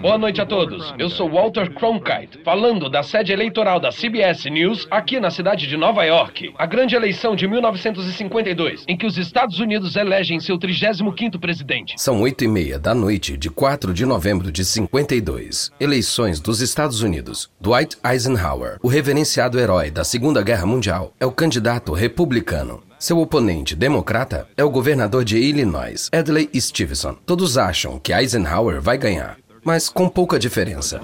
Boa noite a todos. Eu sou Walter Cronkite, falando da sede eleitoral da CBS News aqui na cidade de Nova York. A grande eleição de 1952, em que os Estados Unidos elegem seu 35º presidente. São oito e meia da noite de 4 de novembro de 52. Eleições dos Estados Unidos. Dwight Eisenhower, o reverenciado herói da Segunda Guerra Mundial, é o candidato republicano. Seu oponente democrata é o governador de Illinois, Adlai Stevenson. Todos acham que Eisenhower vai ganhar, mas com pouca diferença.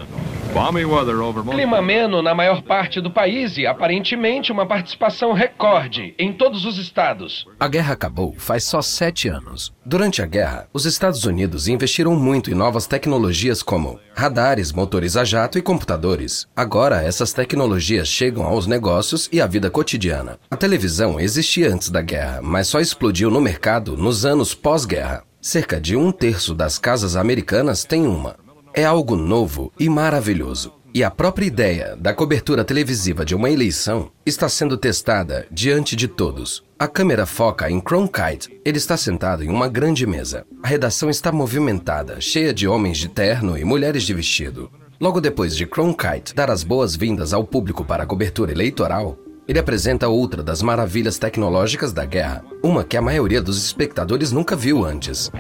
Clima ameno na maior parte do país e aparentemente uma participação recorde em todos os estados. A guerra acabou faz só sete anos. Durante a guerra, os Estados Unidos investiram muito em novas tecnologias como radares, motores a jato e computadores. Agora, essas tecnologias chegam aos negócios e à vida cotidiana. A televisão existia antes da guerra, mas só explodiu no mercado nos anos pós-guerra. Cerca de um terço das casas americanas tem uma. É algo novo e maravilhoso. E a própria ideia da cobertura televisiva de uma eleição está sendo testada diante de todos. A câmera foca em Cronkite. Ele está sentado em uma grande mesa. A redação está movimentada, cheia de homens de terno e mulheres de vestido. Logo depois de Cronkite dar as boas-vindas ao público para a cobertura eleitoral, ele apresenta outra das maravilhas tecnológicas da guerra, uma que a maioria dos espectadores nunca viu antes. Uh.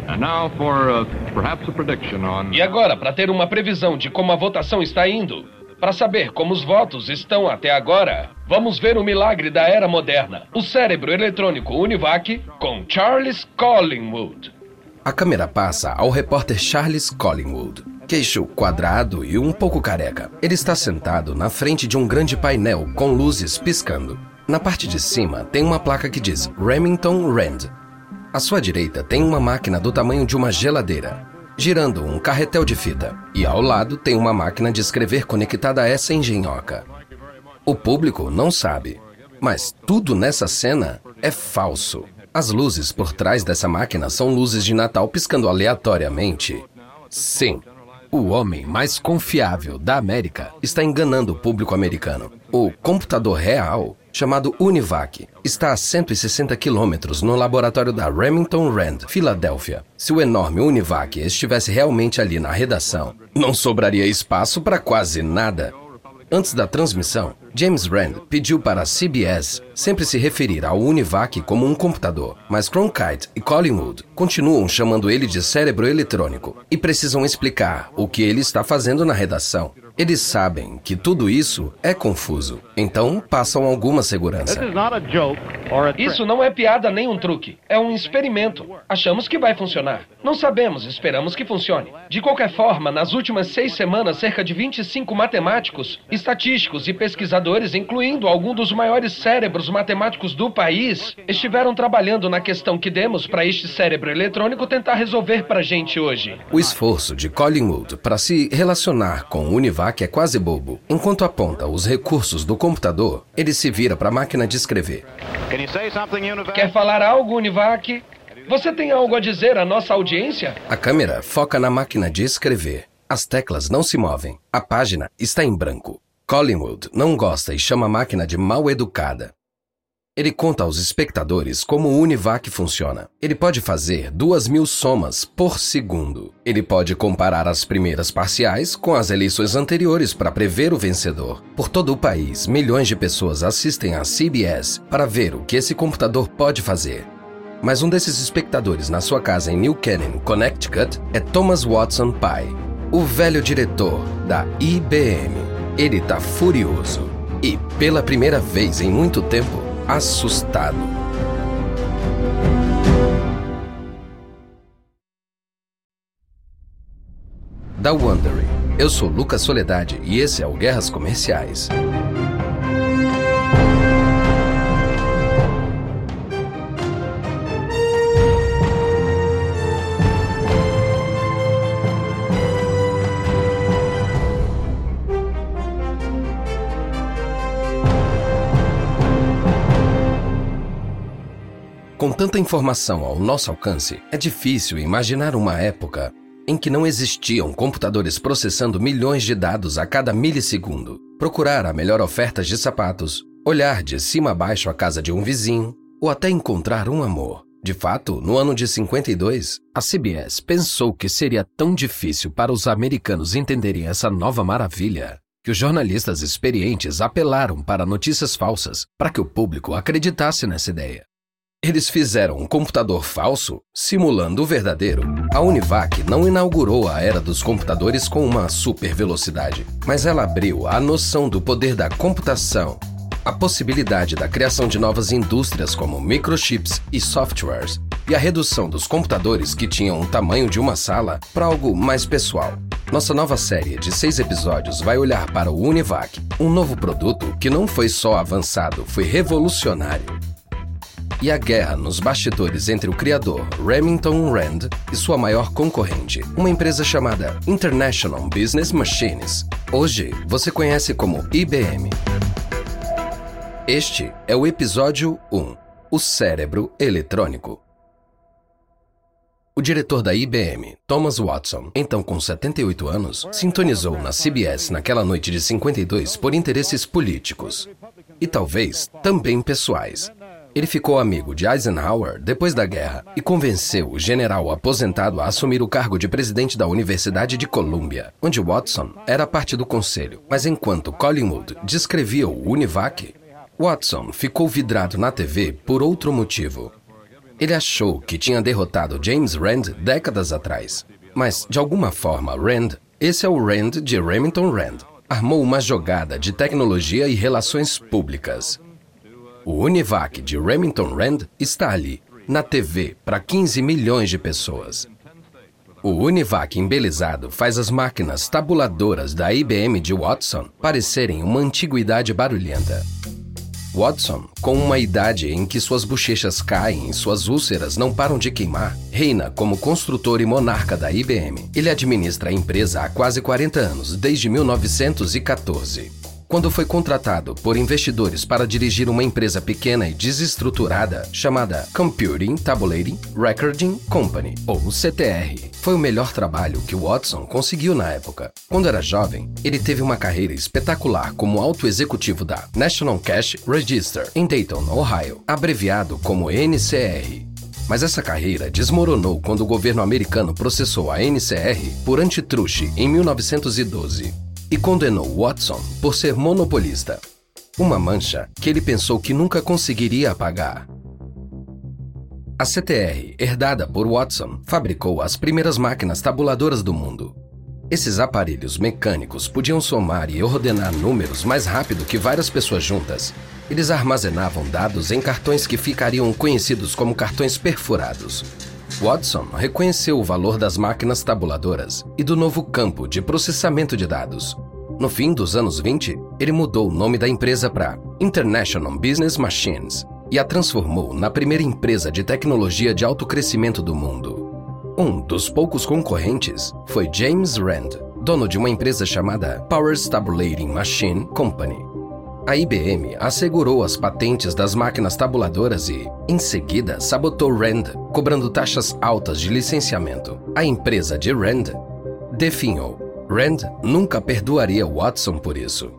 E agora, para ter uma previsão de como a votação está indo, para saber como os votos estão até agora, vamos ver o milagre da era moderna: o cérebro eletrônico Univac com Charles Collingwood. A câmera passa ao repórter Charles Collingwood, queixo quadrado e um pouco careca. Ele está sentado na frente de um grande painel com luzes piscando. Na parte de cima tem uma placa que diz Remington Rand. À sua direita tem uma máquina do tamanho de uma geladeira, girando um carretel de fita. E ao lado tem uma máquina de escrever conectada a essa engenhoca. O público não sabe, mas tudo nessa cena é falso. As luzes por trás dessa máquina são luzes de Natal piscando aleatoriamente. Sim, o homem mais confiável da América está enganando o público americano. O computador real, chamado Univac, está a 160 quilômetros no laboratório da Remington Rand, Filadélfia. Se o enorme Univac estivesse realmente ali na redação, não sobraria espaço para quase nada. Antes da transmissão, James Rand pediu para a CBS sempre se referir ao Univac como um computador, mas Cronkite e Collingwood continuam chamando ele de cérebro eletrônico e precisam explicar o que ele está fazendo na redação. Eles sabem que tudo isso é confuso, então passam alguma segurança. Isso não é piada nem um truque. É um experimento. Achamos que vai funcionar. Não sabemos, esperamos que funcione. De qualquer forma, nas últimas seis semanas, cerca de 25 matemáticos, estatísticos e pesquisadores, incluindo alguns dos maiores cérebros matemáticos do país, estiveram trabalhando na questão que demos para este cérebro eletrônico tentar resolver para a gente hoje. O esforço de Collingwood para se relacionar com o Univac é quase bobo. Enquanto aponta os recursos do computador, ele se vira para a máquina de escrever. Quer falar algo, Univac? Você tem algo a dizer à nossa audiência? A câmera foca na máquina de escrever. As teclas não se movem. A página está em branco. Collingwood não gosta e chama a máquina de mal educada. Ele conta aos espectadores como o Univac funciona. Ele pode fazer duas mil somas por segundo. Ele pode comparar as primeiras parciais com as eleições anteriores para prever o vencedor. Por todo o país, milhões de pessoas assistem à CBS para ver o que esse computador pode fazer. Mas um desses espectadores na sua casa em New Canaan, Connecticut, é Thomas Watson Pai, o velho diretor da IBM. Ele tá furioso e, pela primeira vez em muito tempo, assustado. Da Wondering. Eu sou Lucas Soledade e esse é o Guerras Comerciais. Com tanta informação ao nosso alcance, é difícil imaginar uma época em que não existiam computadores processando milhões de dados a cada milissegundo. Procurar a melhor oferta de sapatos, olhar de cima a baixo a casa de um vizinho ou até encontrar um amor. De fato, no ano de 52, a CBS pensou que seria tão difícil para os americanos entenderem essa nova maravilha que os jornalistas experientes apelaram para notícias falsas para que o público acreditasse nessa ideia. Eles fizeram um computador falso simulando o verdadeiro. A Univac não inaugurou a era dos computadores com uma super velocidade, mas ela abriu a noção do poder da computação, a possibilidade da criação de novas indústrias como microchips e softwares, e a redução dos computadores que tinham o tamanho de uma sala para algo mais pessoal. Nossa nova série de seis episódios vai olhar para o Univac, um novo produto que não foi só avançado, foi revolucionário e a guerra nos bastidores entre o criador Remington Rand e sua maior concorrente, uma empresa chamada International Business Machines. Hoje você conhece como IBM. Este é o episódio 1 O Cérebro Eletrônico. O diretor da IBM, Thomas Watson, então com 78 anos, sintonizou na CBS naquela noite de 52 por interesses políticos e talvez também pessoais. Ele ficou amigo de Eisenhower depois da guerra e convenceu o general aposentado a assumir o cargo de presidente da Universidade de Columbia, onde Watson era parte do conselho. Mas enquanto Collingwood descrevia o Univac, Watson ficou vidrado na TV por outro motivo. Ele achou que tinha derrotado James Rand décadas atrás. Mas, de alguma forma, Rand, esse é o Rand de Remington Rand, armou uma jogada de tecnologia e relações públicas. O Univac de Remington Rand está ali, na TV, para 15 milhões de pessoas. O Univac embelezado faz as máquinas tabuladoras da IBM de Watson parecerem uma antiguidade barulhenta. Watson, com uma idade em que suas bochechas caem e suas úlceras não param de queimar, reina como construtor e monarca da IBM. Ele administra a empresa há quase 40 anos, desde 1914 quando foi contratado por investidores para dirigir uma empresa pequena e desestruturada chamada Computing Tabulating Recording Company, ou CTR. Foi o melhor trabalho que Watson conseguiu na época. Quando era jovem, ele teve uma carreira espetacular como alto executivo da National Cash Register em Dayton, Ohio, abreviado como NCR. Mas essa carreira desmoronou quando o governo americano processou a NCR por antitruste em 1912 e condenou Watson por ser monopolista. Uma mancha que ele pensou que nunca conseguiria apagar. A CTR, herdada por Watson, fabricou as primeiras máquinas tabuladoras do mundo. Esses aparelhos mecânicos podiam somar e ordenar números mais rápido que várias pessoas juntas. Eles armazenavam dados em cartões que ficariam conhecidos como cartões perfurados, Watson reconheceu o valor das máquinas tabuladoras e do novo campo de processamento de dados. No fim dos anos 20, ele mudou o nome da empresa para International Business Machines e a transformou na primeira empresa de tecnologia de alto crescimento do mundo. Um dos poucos concorrentes foi James Rand, dono de uma empresa chamada Power Tabulating Machine Company, a IBM assegurou as patentes das máquinas tabuladoras e, em seguida, sabotou Rand, cobrando taxas altas de licenciamento. A empresa de Rand definhou. Rand nunca perdoaria Watson por isso.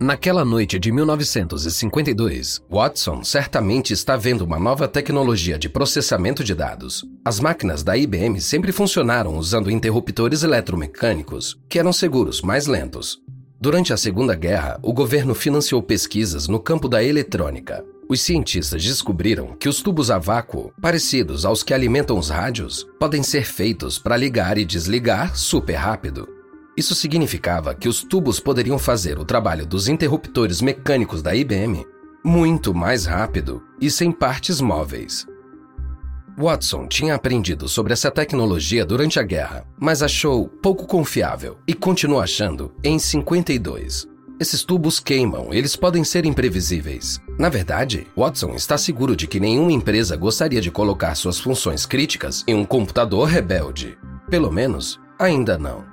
Naquela noite de 1952, Watson certamente está vendo uma nova tecnologia de processamento de dados. As máquinas da IBM sempre funcionaram usando interruptores eletromecânicos, que eram seguros, mais lentos, Durante a Segunda Guerra, o governo financiou pesquisas no campo da eletrônica. Os cientistas descobriram que os tubos a vácuo, parecidos aos que alimentam os rádios, podem ser feitos para ligar e desligar super rápido. Isso significava que os tubos poderiam fazer o trabalho dos interruptores mecânicos da IBM muito mais rápido e sem partes móveis. Watson tinha aprendido sobre essa tecnologia durante a guerra, mas achou pouco confiável e continuou achando em 52. Esses tubos queimam, eles podem ser imprevisíveis. Na verdade, Watson está seguro de que nenhuma empresa gostaria de colocar suas funções críticas em um computador rebelde. Pelo menos, ainda não.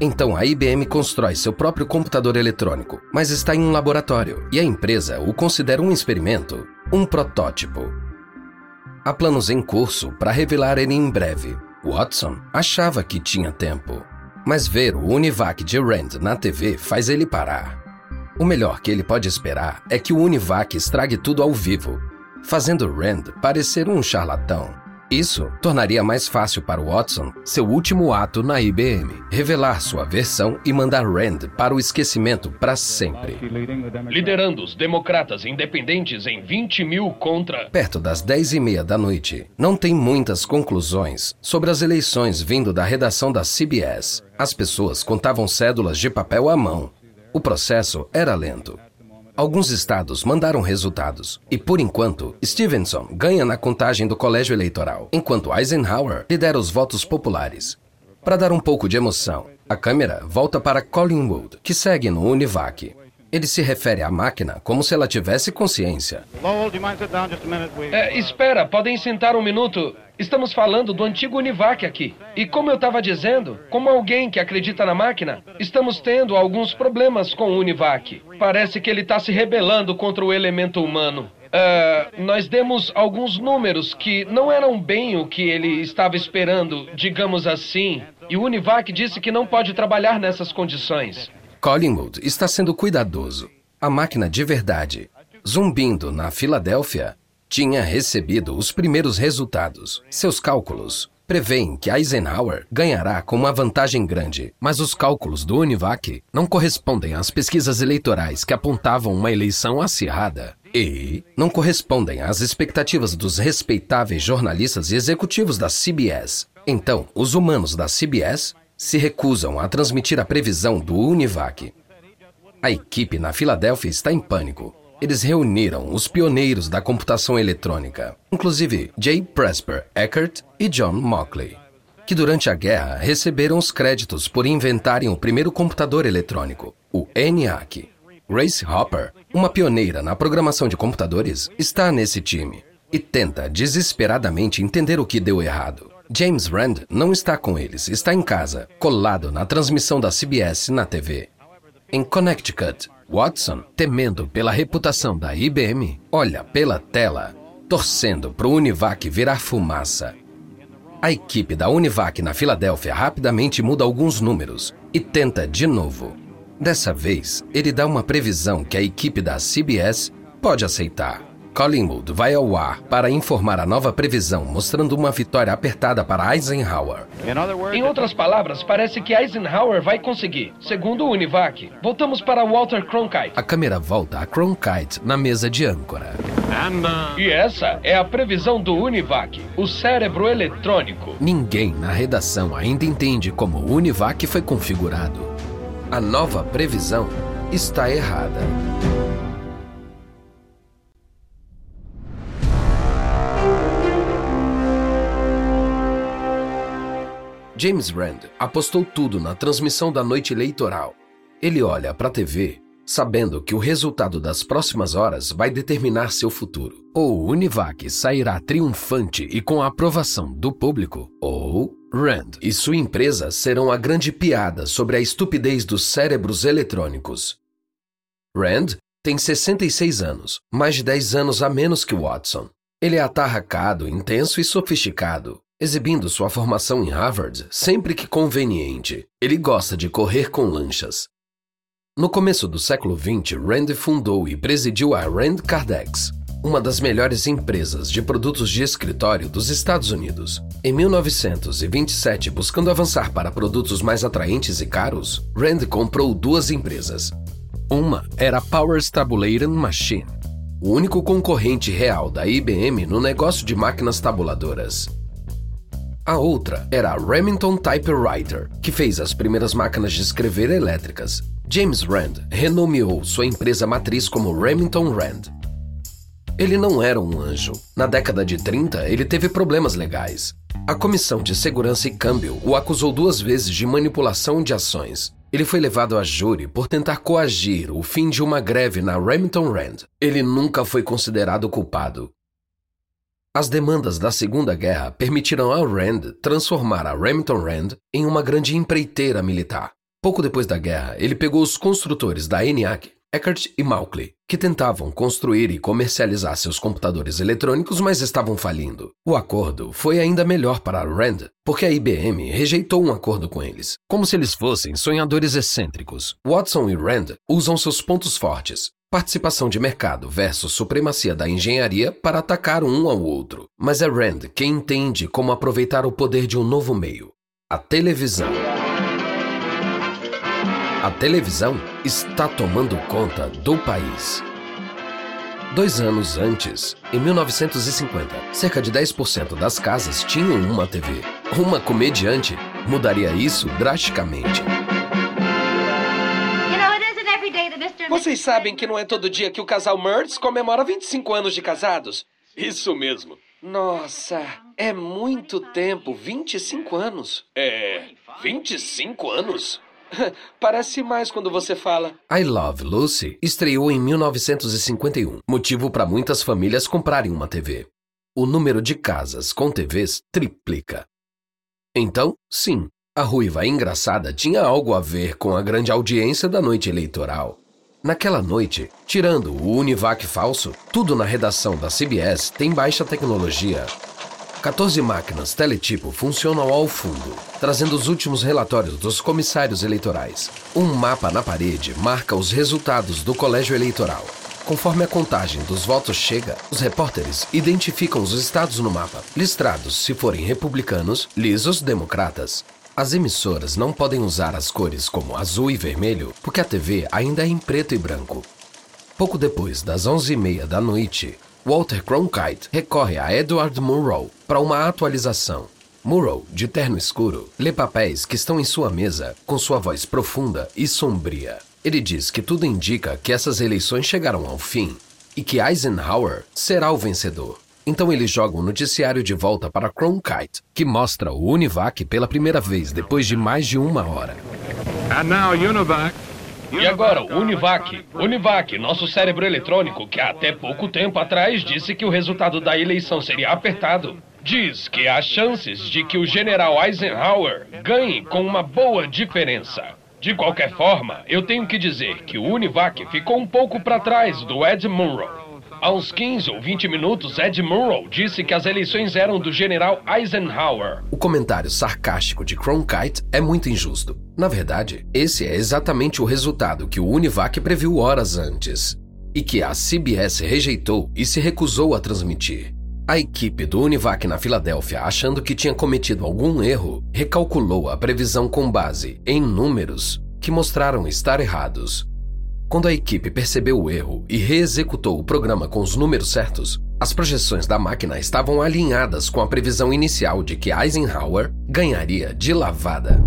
Então a IBM constrói seu próprio computador eletrônico, mas está em um laboratório, e a empresa o considera um experimento, um protótipo. Há planos em curso para revelar ele em breve. Watson achava que tinha tempo, mas ver o Univac de Rand na TV faz ele parar. O melhor que ele pode esperar é que o Univac estrague tudo ao vivo. fazendo Rand parecer um charlatão. Isso tornaria mais fácil para Watson seu último ato na IBM, revelar sua versão e mandar Rand para o esquecimento para sempre. Liderando os democratas independentes em 20 mil contra. Perto das 10 e meia da noite, não tem muitas conclusões sobre as eleições vindo da redação da CBS. As pessoas contavam cédulas de papel à mão. O processo era lento. Alguns estados mandaram resultados e, por enquanto, Stevenson ganha na contagem do colégio eleitoral, enquanto Eisenhower lidera os votos populares. Para dar um pouco de emoção, a câmera volta para Collingwood, que segue no Univac. Ele se refere à máquina como se ela tivesse consciência. Lowell, do you mind sit down just a minute? We, É, espera, podem sentar um minuto. Estamos falando do antigo Univac aqui. E como eu estava dizendo, como alguém que acredita na máquina, estamos tendo alguns problemas com o Univac. Parece que ele está se rebelando contra o elemento humano. Ah, nós demos alguns números que não eram bem o que ele estava esperando, digamos assim. E o Univac disse que não pode trabalhar nessas condições. Collingwood está sendo cuidadoso. A máquina de verdade, zumbindo na Filadélfia, tinha recebido os primeiros resultados. Seus cálculos preveem que Eisenhower ganhará com uma vantagem grande, mas os cálculos do Univac não correspondem às pesquisas eleitorais que apontavam uma eleição acirrada. E não correspondem às expectativas dos respeitáveis jornalistas e executivos da CBS. Então, os humanos da CBS se recusam a transmitir a previsão do Univac. A equipe na Filadélfia está em pânico. Eles reuniram os pioneiros da computação eletrônica, inclusive J. Presper Eckert e John Mockley, que durante a guerra receberam os créditos por inventarem o primeiro computador eletrônico, o ENIAC. Grace Hopper, uma pioneira na programação de computadores, está nesse time e tenta desesperadamente entender o que deu errado. James Rand não está com eles, está em casa, colado na transmissão da CBS na TV. Em Connecticut, Watson, temendo pela reputação da IBM, olha pela tela, torcendo para o Univac virar fumaça. A equipe da Univac na Filadélfia rapidamente muda alguns números e tenta de novo. Dessa vez, ele dá uma previsão que a equipe da CBS pode aceitar. Collingwood vai ao ar para informar a nova previsão, mostrando uma vitória apertada para Eisenhower. Em outras palavras, parece que Eisenhower vai conseguir, segundo o Univac. Voltamos para Walter Cronkite. A câmera volta a Cronkite na mesa de âncora. And, uh, E essa é a previsão do Univac, o cérebro eletrônico. Ninguém na redação ainda entende como o Univac foi configurado. A nova previsão está errada. James Rand apostou tudo na transmissão da noite eleitoral. Ele olha para a TV, sabendo que o resultado das próximas horas vai determinar seu futuro. Ou Univac sairá triunfante e com a aprovação do público, ou Rand e sua empresa serão a grande piada sobre a estupidez dos cérebros eletrônicos. Rand tem 66 anos, mais de 10 anos a menos que Watson. Ele é atarracado, intenso e sofisticado, exibindo sua formação em Harvard sempre que conveniente. Ele gosta de correr com lanchas. No começo do século XX, Rand fundou e presidiu a Rand Cardex, uma das melhores empresas de produtos de escritório dos Estados Unidos. Em 1927, buscando avançar para produtos mais atraentes e caros, Rand comprou duas empresas. Uma era a Powers Tabulating Machine, o único concorrente real da IBM no negócio de máquinas tabuladoras. A outra era a Remington Typewriter, que fez as primeiras máquinas de escrever elétricas. James Rand renomeou sua empresa matriz como Remington Rand. Ele não era um anjo. Na década de 30, ele teve problemas legais. A Comissão de Segurança e Câmbio o acusou duas vezes de manipulação de ações. Ele foi levado a júri por tentar coagir o fim de uma greve na Remington Rand. Ele nunca foi considerado culpado. As demandas da Segunda Guerra permitiram a Rand transformar a Remington Rand em uma grande empreiteira militar. Pouco depois da guerra, ele pegou os construtores da ENIAC, Eckert e Mauchly, que tentavam construir e comercializar seus computadores eletrônicos, mas estavam falindo. O acordo foi ainda melhor para Rand, porque a IBM rejeitou um acordo com eles, como se eles fossem sonhadores excêntricos. Watson e Rand usam seus pontos fortes, Participação de mercado versus supremacia da engenharia para atacar um ao outro. Mas é Rand quem entende como aproveitar o poder de um novo meio: a televisão. A televisão está tomando conta do país. Dois anos antes, em 1950, cerca de 10% das casas tinham uma TV. Uma comediante mudaria isso drasticamente. Vocês sabem que não é todo dia que o casal Mertz comemora 25 anos de casados? Isso mesmo. Nossa, é muito tempo 25 anos. É. 25 anos? Parece mais quando você fala. I Love Lucy estreou em 1951, motivo para muitas famílias comprarem uma TV. O número de casas com TVs triplica. Então, sim, a ruiva engraçada tinha algo a ver com a grande audiência da noite eleitoral. Naquela noite, tirando o Univac falso, tudo na redação da CBS tem baixa tecnologia. 14 máquinas teletipo funcionam ao fundo, trazendo os últimos relatórios dos comissários eleitorais. Um mapa na parede marca os resultados do colégio eleitoral. Conforme a contagem dos votos chega, os repórteres identificam os estados no mapa, listrados se forem republicanos, lisos democratas. As emissoras não podem usar as cores como azul e vermelho porque a TV ainda é em preto e branco. Pouco depois das 11h30 da noite, Walter Cronkite recorre a Edward Murrow para uma atualização. Murrow, de terno escuro, lê papéis que estão em sua mesa com sua voz profunda e sombria. Ele diz que tudo indica que essas eleições chegaram ao fim e que Eisenhower será o vencedor. Então ele joga o noticiário de volta para Cronkite, que mostra o Univac pela primeira vez depois de mais de uma hora. And now Univac. E agora, o Univac. Univac, nosso cérebro eletrônico, que até pouco tempo atrás disse que o resultado da eleição seria apertado, diz que há chances de que o general Eisenhower ganhe com uma boa diferença. De qualquer forma, eu tenho que dizer que o Univac ficou um pouco para trás do Ed Munro. Uns 15 ou 20 minutos, Ed Murrow disse que as eleições eram do general Eisenhower. O comentário sarcástico de Cronkite é muito injusto. Na verdade, esse é exatamente o resultado que o Univac previu horas antes e que a CBS rejeitou e se recusou a transmitir. A equipe do Univac na Filadélfia, achando que tinha cometido algum erro, recalculou a previsão com base em números que mostraram estar errados. Quando a equipe percebeu o erro e reexecutou o programa com os números certos, as projeções da máquina estavam alinhadas com a previsão inicial de que Eisenhower ganharia de lavada.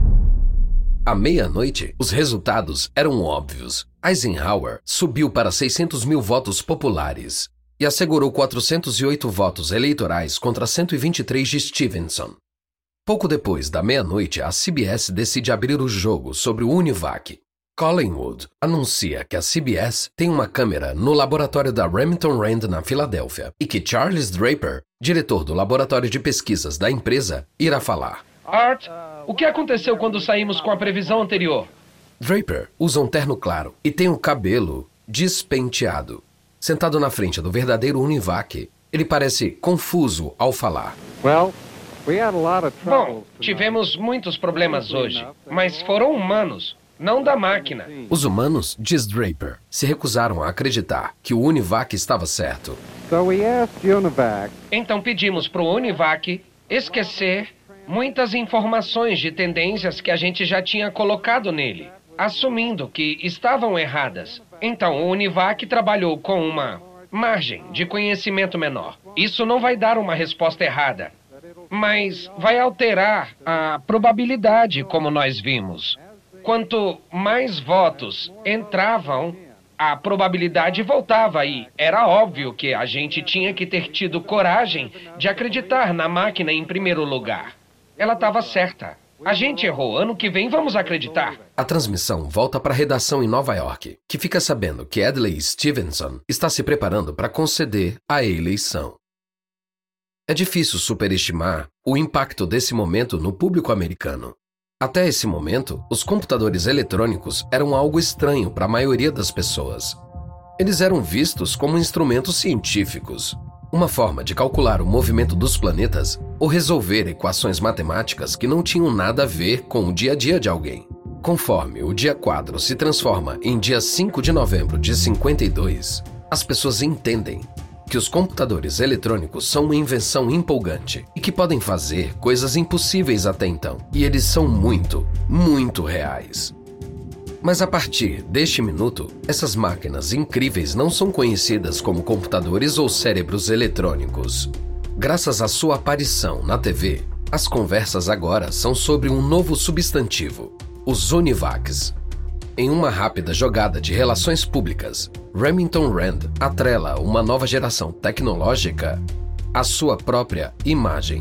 À meia-noite, os resultados eram óbvios. Eisenhower subiu para 600 mil votos populares e assegurou 408 votos eleitorais contra 123 de Stevenson. Pouco depois da meia-noite, a CBS decide abrir o jogo sobre o Univac Collingwood anuncia que a CBS tem uma câmera no laboratório da Remington Rand na Filadélfia e que Charles Draper, diretor do laboratório de pesquisas da empresa, irá falar. Art, o que aconteceu quando saímos com a previsão anterior? Draper usa um terno claro e tem o cabelo despenteado. Sentado na frente do verdadeiro Univac, ele parece confuso ao falar. Well, we had a lot of Bom, tivemos muitos problemas hoje, mas foram humanos. Não da máquina. Os humanos, diz Draper, se recusaram a acreditar que o Univac estava certo. Então pedimos para o Univac esquecer muitas informações de tendências que a gente já tinha colocado nele, assumindo que estavam erradas. Então o Univac trabalhou com uma margem de conhecimento menor. Isso não vai dar uma resposta errada, mas vai alterar a probabilidade, como nós vimos. Quanto mais votos entravam, a probabilidade voltava e era óbvio que a gente tinha que ter tido coragem de acreditar na máquina em primeiro lugar. Ela estava certa. A gente errou. Ano que vem vamos acreditar. A transmissão volta para a redação em Nova York, que fica sabendo que Adlai Stevenson está se preparando para conceder a eleição. É difícil superestimar o impacto desse momento no público americano. Até esse momento, os computadores eletrônicos eram algo estranho para a maioria das pessoas. Eles eram vistos como instrumentos científicos, uma forma de calcular o movimento dos planetas ou resolver equações matemáticas que não tinham nada a ver com o dia a dia de alguém. Conforme o dia 4 se transforma em dia 5 de novembro de 52, as pessoas entendem que os computadores eletrônicos são uma invenção empolgante e que podem fazer coisas impossíveis até então. E eles são muito, muito reais. Mas a partir deste minuto, essas máquinas incríveis não são conhecidas como computadores ou cérebros eletrônicos. Graças à sua aparição na TV, as conversas agora são sobre um novo substantivo, os Univacs. Em uma rápida jogada de relações públicas, Remington Rand atrela uma nova geração tecnológica à sua própria imagem.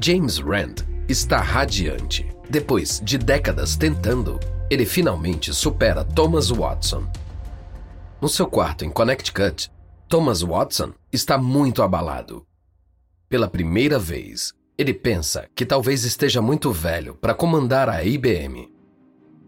James Rand está radiante. Depois de décadas tentando ele finalmente supera Thomas Watson. No seu quarto em Connecticut, Thomas Watson está muito abalado. Pela primeira vez, ele pensa que talvez esteja muito velho para comandar a IBM.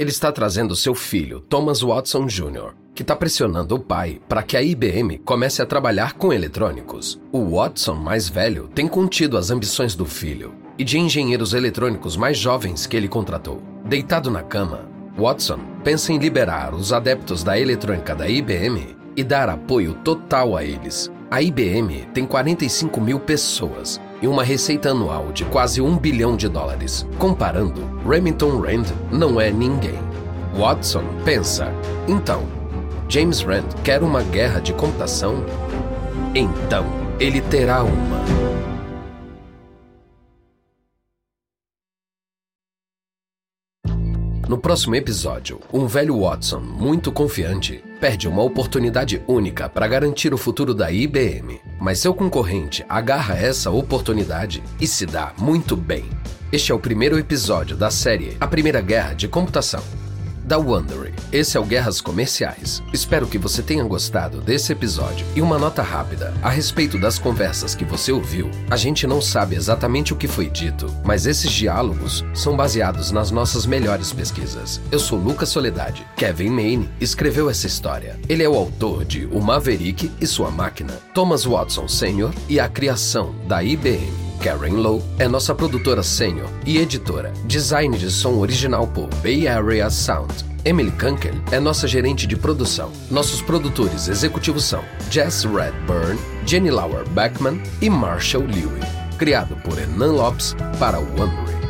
Ele está trazendo seu filho, Thomas Watson Jr., que está pressionando o pai para que a IBM comece a trabalhar com eletrônicos. O Watson mais velho tem contido as ambições do filho e de engenheiros eletrônicos mais jovens que ele contratou. Deitado na cama, Watson pensa em liberar os adeptos da eletrônica da IBM e dar apoio total a eles. A IBM tem 45 mil pessoas e uma receita anual de quase um bilhão de dólares. Comparando, Remington Rand não é ninguém. Watson pensa: então, James Rand quer uma guerra de computação? Então, ele terá uma. No próximo episódio, um velho Watson, muito confiante, perde uma oportunidade única para garantir o futuro da IBM. Mas seu concorrente agarra essa oportunidade e se dá muito bem. Este é o primeiro episódio da série A Primeira Guerra de Computação da Wondery. Esse é o Guerras Comerciais. Espero que você tenha gostado desse episódio. E uma nota rápida a respeito das conversas que você ouviu. A gente não sabe exatamente o que foi dito, mas esses diálogos são baseados nas nossas melhores pesquisas. Eu sou Lucas Soledade. Kevin Maine escreveu essa história. Ele é o autor de O Maverick e Sua Máquina, Thomas Watson Sr. e a criação da IBM. Karen Lowe é nossa produtora sênior e editora. Design de som original por Bay Area Sound. Emily Kunkel é nossa gerente de produção. Nossos produtores executivos são Jess Redburn, Jenny Lauer Beckman e Marshall Lewy. Criado por Enan Lopes para o Wondery.